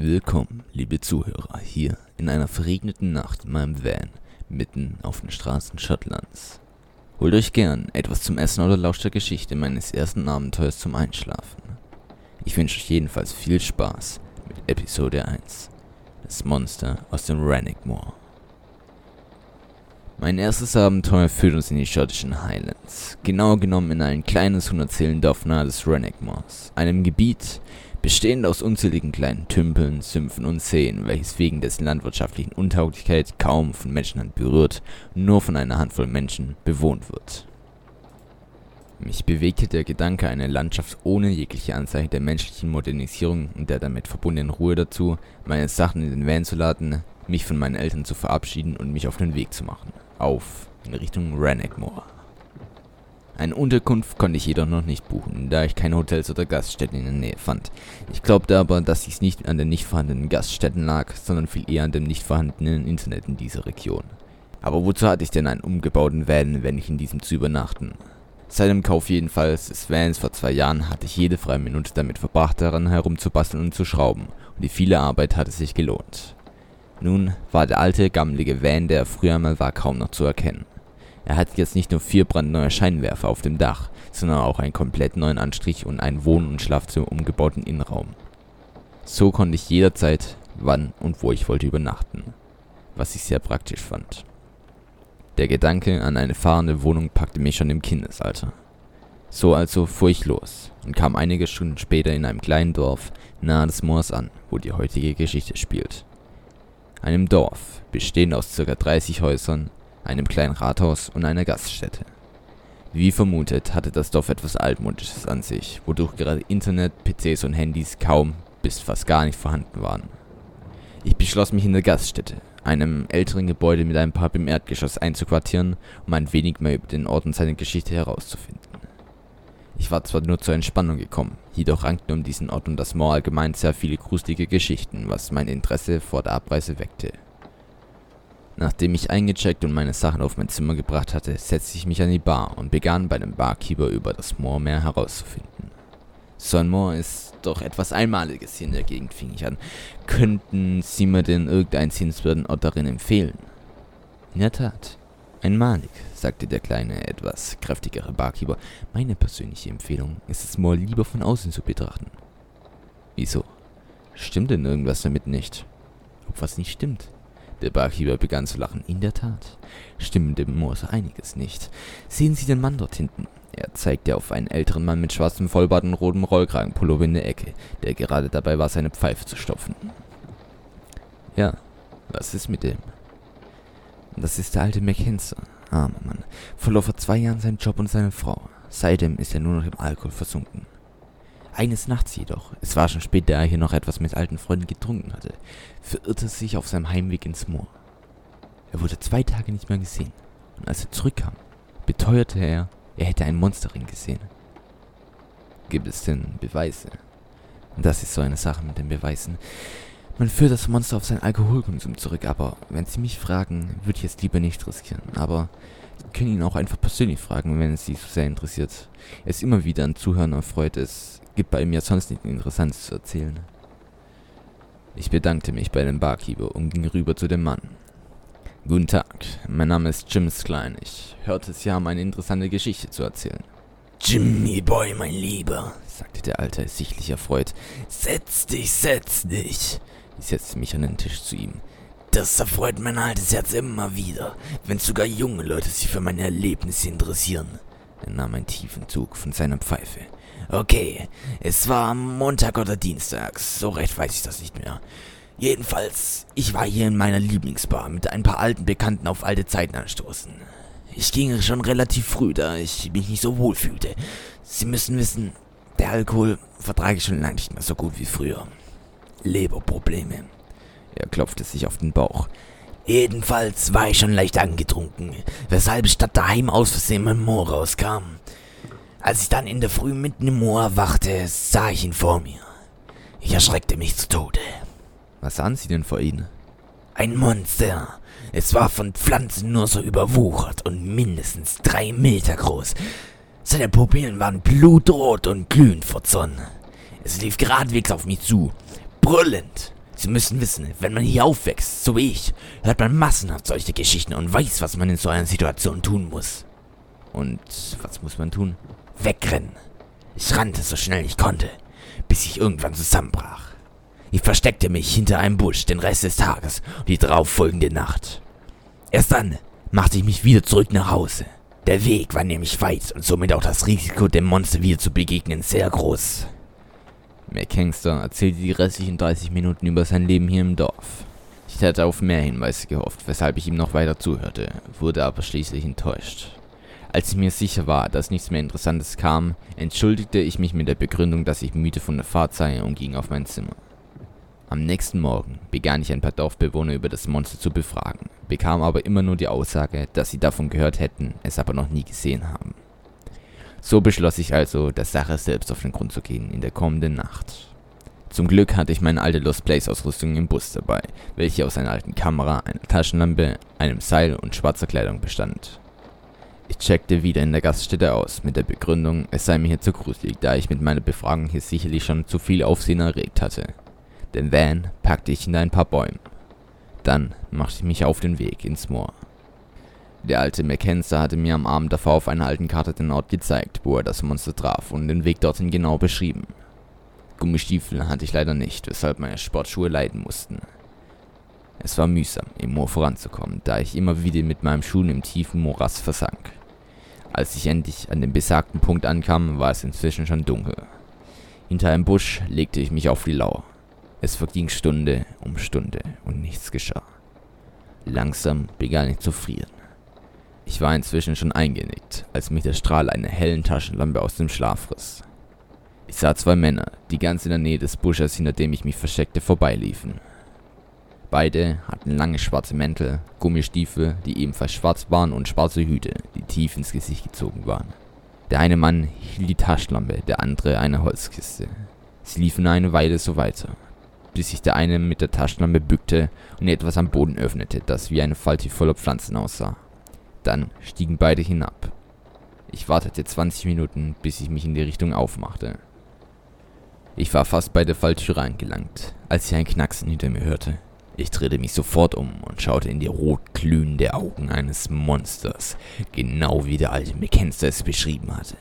Willkommen, liebe Zuhörer, hier in einer verregneten Nacht in meinem Van mitten auf den Straßen Schottlands. Holt euch gern etwas zum Essen oder lauscht der Geschichte meines ersten Abenteuers zum Einschlafen. Ich wünsche euch jedenfalls viel Spaß mit Episode 1, das Monster aus dem Rannick Moor. Mein erstes Abenteuer führt uns in die schottischen Highlands, genauer genommen in ein kleines 110 Dorf nahe des Rannick Moors, einem Gebiet, bestehend aus unzähligen kleinen Tümpeln, Sümpfen und Seen, welches wegen dessen landwirtschaftlichen Untauglichkeit kaum von Menschenhand berührt und nur von einer Handvoll Menschen bewohnt wird. Mich bewegte der Gedanke, eine Landschaft ohne jegliche Anzeichen der menschlichen Modernisierung und der damit verbundenen Ruhe dazu, meine Sachen in den Van zu laden, mich von meinen Eltern zu verabschieden und mich auf den Weg zu machen. Auf in Richtung Rannochmore. Eine Unterkunft konnte ich jedoch noch nicht buchen, da ich keine Hotels oder Gaststätten in der Nähe fand. Ich glaubte aber, dass dies nicht an den nicht vorhandenen Gaststätten lag, sondern viel eher an dem nicht vorhandenen Internet in dieser Region. Aber wozu hatte ich denn einen umgebauten Van, wenn ich in diesem zu übernachten? Seit dem Kauf jedenfalls des Vans vor zwei Jahren hatte ich jede freie Minute damit verbracht, daran herumzubasteln und zu schrauben, und die viele Arbeit hatte sich gelohnt. Nun war der alte, gammelige Van, der er früher einmal war, kaum noch zu erkennen. Er hatte jetzt nicht nur vier brandneue Scheinwerfer auf dem Dach, sondern auch einen komplett neuen Anstrich und einen Wohn- und Schlafzimmer umgebauten Innenraum. So konnte ich jederzeit, wann und wo ich wollte übernachten, was ich sehr praktisch fand. Der Gedanke an eine fahrende Wohnung packte mich schon im Kindesalter. So also fuhr ich los und kam einige Stunden später in einem kleinen Dorf nahe des Moors an, wo die heutige Geschichte spielt einem Dorf, bestehend aus ca. 30 Häusern, einem kleinen Rathaus und einer Gaststätte. Wie vermutet hatte das Dorf etwas Altmodisches an sich, wodurch gerade Internet, PCs und Handys kaum bis fast gar nicht vorhanden waren. Ich beschloss mich in der Gaststätte, einem älteren Gebäude mit einem Pub im Erdgeschoss einzuquartieren, um ein wenig mehr über den Ort und seine Geschichte herauszufinden. Ich war zwar nur zur Entspannung gekommen, jedoch rankten um diesen Ort und das Moor allgemein sehr viele gruselige Geschichten, was mein Interesse vor der Abreise weckte. Nachdem ich eingecheckt und meine Sachen auf mein Zimmer gebracht hatte, setzte ich mich an die Bar und begann bei dem Barkeeper über das Moor mehr herauszufinden. So ein Moor ist doch etwas Einmaliges hier in der Gegend, fing ich an. Könnten Sie mir denn irgendeinen sehenswerten Ort darin empfehlen? In der Tat. Einmalig, sagte der kleine, etwas kräftigere Barkeeper. Meine persönliche Empfehlung ist es mal lieber von außen zu betrachten. Wieso? Stimmt denn irgendwas damit nicht? Ob was nicht stimmt? Der Barkeeper begann zu lachen. In der Tat, stimmt dem Moor so einiges nicht. Sehen Sie den Mann dort hinten. Er zeigte auf einen älteren Mann mit schwarzem Vollbart und rotem Rollkragenpullover in der Ecke, der gerade dabei war, seine Pfeife zu stopfen. Ja, was ist mit dem? Das ist der alte Mackenzie. Armer Mann. Verlor vor zwei Jahren seinen Job und seine Frau. Seitdem ist er nur noch im Alkohol versunken. Eines Nachts jedoch, es war schon spät, da er hier noch etwas mit alten Freunden getrunken hatte, verirrte er sich auf seinem Heimweg ins Moor. Er wurde zwei Tage nicht mehr gesehen, und als er zurückkam, beteuerte er, er hätte einen Monsterring gesehen. Gibt es denn Beweise? Das ist so eine Sache mit den Beweisen. Man führt das Monster auf seinen Alkoholkonsum zurück, aber wenn Sie mich fragen, würde ich es lieber nicht riskieren. Aber Sie können ihn auch einfach persönlich fragen, wenn es Sie so sehr interessiert. Er ist immer wieder an Zuhören erfreut. Es gibt bei ihm ja sonst nichts Interessantes zu erzählen. Ich bedankte mich bei dem Barkeeper und ging rüber zu dem Mann. Guten Tag, mein Name ist Jim Klein. Ich hörte, Sie haben eine interessante Geschichte zu erzählen. Jimmy Boy, mein Lieber, sagte der Alte, sichtlich erfreut. Setz dich, setz dich. Ich setzte mich an den Tisch zu ihm. Das erfreut mein altes Herz immer wieder, wenn sogar junge Leute sich für meine Erlebnisse interessieren. Er nahm einen tiefen Zug von seiner Pfeife. Okay, es war Montag oder Dienstag, so recht weiß ich das nicht mehr. Jedenfalls, ich war hier in meiner Lieblingsbar mit ein paar alten Bekannten auf alte Zeiten anstoßen. Ich ging schon relativ früh, da ich mich nicht so wohl fühlte. Sie müssen wissen, der Alkohol vertrage ich schon lange nicht mehr so gut wie früher. Leberprobleme. Er klopfte sich auf den Bauch. Jedenfalls war ich schon leicht angetrunken, weshalb ich statt daheim aus Versehen mein Moor rauskam. Als ich dann in der Früh mitten im Moor erwachte, sah ich ihn vor mir. Ich erschreckte mich zu Tode. Was sahen Sie denn vor Ihnen? Ein Monster. Es war von Pflanzen nur so überwuchert und mindestens drei Meter groß. Seine Pupillen waren blutrot und glühend vor Zorn. Es lief geradewegs auf mich zu, brüllend. Sie müssen wissen, wenn man hier aufwächst, so wie ich, hört man massenhaft solche Geschichten und weiß, was man in so einer Situation tun muss. Und was muss man tun? Wegrennen. Ich rannte so schnell ich konnte, bis ich irgendwann zusammenbrach. Ich versteckte mich hinter einem Busch den Rest des Tages und die darauffolgende Nacht. Erst dann machte ich mich wieder zurück nach Hause. Der Weg war nämlich weit und somit auch das Risiko, dem Monster wieder zu begegnen, sehr groß. McHangster erzählte die restlichen 30 Minuten über sein Leben hier im Dorf. Ich hatte auf mehr Hinweise gehofft, weshalb ich ihm noch weiter zuhörte, wurde aber schließlich enttäuscht. Als ich mir sicher war, dass nichts mehr Interessantes kam, entschuldigte ich mich mit der Begründung, dass ich müde von der Fahrt sei und ging auf mein Zimmer. Am nächsten Morgen begann ich ein paar Dorfbewohner über das Monster zu befragen, bekam aber immer nur die Aussage, dass sie davon gehört hätten, es aber noch nie gesehen haben. So beschloss ich also, der Sache selbst auf den Grund zu gehen in der kommenden Nacht. Zum Glück hatte ich meine alte Lost Place Ausrüstung im Bus dabei, welche aus einer alten Kamera, einer Taschenlampe, einem Seil und schwarzer Kleidung bestand. Ich checkte wieder in der Gaststätte aus, mit der Begründung, es sei mir hier zu gruselig, da ich mit meiner Befragung hier sicherlich schon zu viel Aufsehen erregt hatte. Den Van packte ich in ein paar Bäumen. Dann machte ich mich auf den Weg ins Moor. Der alte McKenzie hatte mir am Abend davor auf einer alten Karte den Ort gezeigt, wo er das Monster traf und den Weg dorthin genau beschrieben. Gummistiefel hatte ich leider nicht, weshalb meine Sportschuhe leiden mussten. Es war mühsam, im Moor voranzukommen, da ich immer wieder mit meinem Schuhen im tiefen Morass versank. Als ich endlich an dem besagten Punkt ankam, war es inzwischen schon dunkel. Hinter einem Busch legte ich mich auf die Lauer. Es verging Stunde um Stunde und nichts geschah. Langsam begann ich zu frieren. Ich war inzwischen schon eingenickt, als mich der Strahl einer hellen Taschenlampe aus dem Schlaf riss. Ich sah zwei Männer, die ganz in der Nähe des Busches, hinter dem ich mich versteckte, vorbeiliefen. Beide hatten lange schwarze Mäntel, Gummistiefel, die ebenfalls schwarz waren und schwarze Hüte, die tief ins Gesicht gezogen waren. Der eine Mann hielt die Taschenlampe, der andere eine Holzkiste. Sie liefen eine Weile so weiter, bis sich der eine mit der Taschenlampe bückte und etwas am Boden öffnete, das wie eine Falte voller Pflanzen aussah. Dann stiegen beide hinab. Ich wartete 20 Minuten, bis ich mich in die Richtung aufmachte. Ich war fast bei der Falltüre angelangt, als ich ein Knacksen hinter mir hörte. Ich drehte mich sofort um und schaute in die rot glühenden Augen eines Monsters, genau wie der alte McKenster es beschrieben hatte.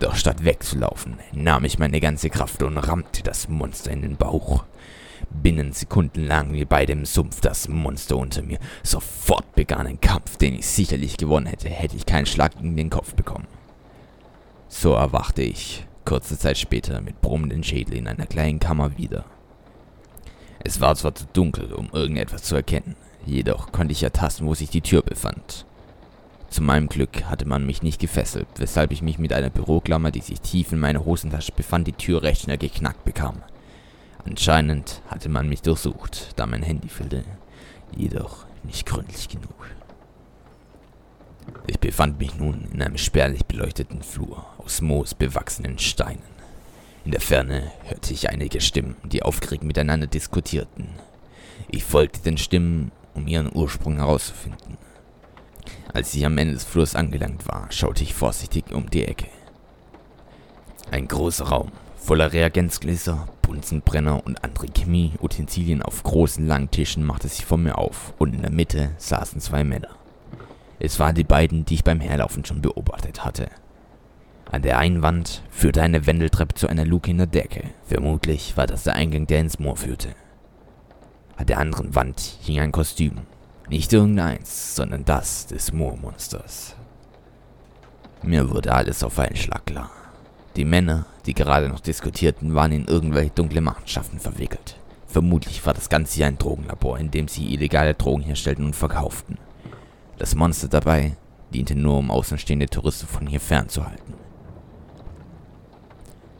Doch statt wegzulaufen, nahm ich meine ganze Kraft und rammte das Monster in den Bauch. Binnen Sekunden lagen wir beide im Sumpf, das Monster unter mir. Sofort begann ein Kampf, den ich sicherlich gewonnen hätte, hätte ich keinen Schlag gegen den Kopf bekommen. So erwachte ich, kurze Zeit später, mit brummenden Schädel in einer kleinen Kammer wieder. Es war zwar zu dunkel, um irgendetwas zu erkennen, jedoch konnte ich ertasten, wo sich die Tür befand. Zu meinem Glück hatte man mich nicht gefesselt, weshalb ich mich mit einer Büroklammer, die sich tief in meiner Hosentasche befand, die Tür recht schnell geknackt bekam. Anscheinend hatte man mich durchsucht, da mein Handy fehlte, jedoch nicht gründlich genug. Ich befand mich nun in einem spärlich beleuchteten Flur aus moosbewachsenen Steinen. In der Ferne hörte ich einige Stimmen, die aufgeregt miteinander diskutierten. Ich folgte den Stimmen, um ihren Ursprung herauszufinden. Als ich am Ende des Flurs angelangt war, schaute ich vorsichtig um die Ecke. Ein großer Raum, voller Reagenzgläser, Bunsenbrenner und andere Chemieutensilien auf großen langen Tischen machte sich vor mir auf, und in der Mitte saßen zwei Männer. Es waren die beiden, die ich beim Herlaufen schon beobachtet hatte. An der einen Wand führte eine Wendeltreppe zu einer Luke in der Decke. Vermutlich war das der Eingang, der ins Moor führte. An der anderen Wand hing ein Kostüm. Nicht irgendeins, sondern das des Moormonsters. Mir wurde alles auf einen Schlag klar. Die Männer, die gerade noch diskutierten, waren in irgendwelche dunkle Machenschaften verwickelt. Vermutlich war das Ganze hier ein Drogenlabor, in dem sie illegale Drogen herstellten und verkauften. Das Monster dabei diente nur, um außenstehende Touristen von hier fernzuhalten.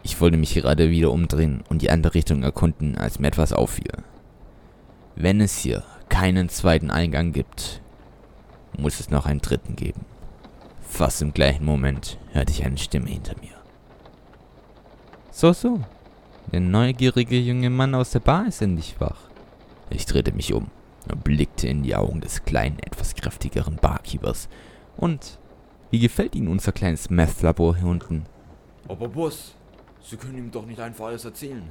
Ich wollte mich gerade wieder umdrehen und die andere Richtung erkunden, als mir etwas auffiel. Wenn es hier keinen zweiten Eingang gibt, muss es noch einen dritten geben. Fast im gleichen Moment hörte ich eine Stimme hinter mir. So, so. Der neugierige junge Mann aus der Bar ist endlich wach. Ich drehte mich um und blickte in die Augen des kleinen, etwas kräftigeren Barkeepers. Und wie gefällt Ihnen unser kleines Meth-Labor hier unten? Aber Boss, Sie können ihm doch nicht einfach alles erzählen.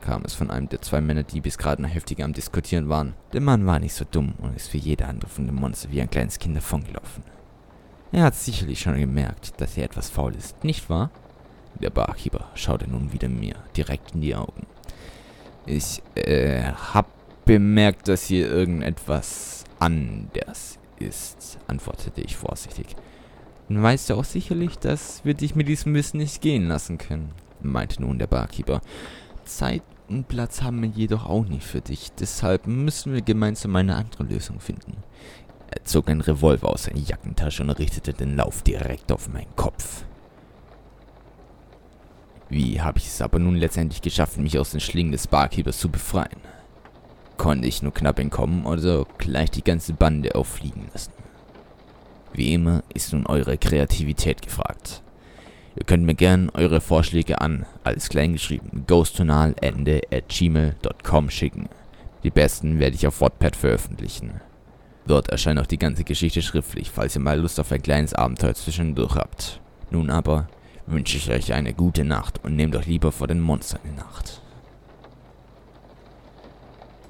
kam es von einem der zwei Männer, die bis gerade noch heftiger am Diskutieren waren. Der Mann war nicht so dumm und ist für jede andere von dem Monster wie ein kleines Kind davongelaufen. Er hat sicherlich schon gemerkt, dass hier etwas faul ist, nicht wahr? Der Barkeeper schaute nun wieder mir direkt in die Augen. Ich, äh, hab bemerkt, dass hier irgendetwas anders ist, antwortete ich vorsichtig. Dann weißt du auch sicherlich, dass wir dich mit diesem Wissen nicht gehen lassen können, meinte nun der Barkeeper. Zeit und Platz haben wir jedoch auch nicht für dich, deshalb müssen wir gemeinsam eine andere Lösung finden. Er zog einen Revolver aus seiner Jackentasche und richtete den Lauf direkt auf meinen Kopf. Wie habe ich es aber nun letztendlich geschafft, mich aus den Schlingen des Barkeepers zu befreien? Konnte ich nur knapp entkommen oder gleich die ganze Bande auffliegen lassen? Wie immer ist nun eure Kreativität gefragt. Ihr könnt mir gern eure Vorschläge an, alles klein geschrieben, ghosttonalende at gmail.com schicken. Die besten werde ich auf Wattpad veröffentlichen. Dort erscheint auch die ganze Geschichte schriftlich, falls ihr mal Lust auf ein kleines Abenteuer zwischendurch habt. Nun aber wünsche ich euch eine gute Nacht und nehmt euch lieber vor den Monstern in Nacht.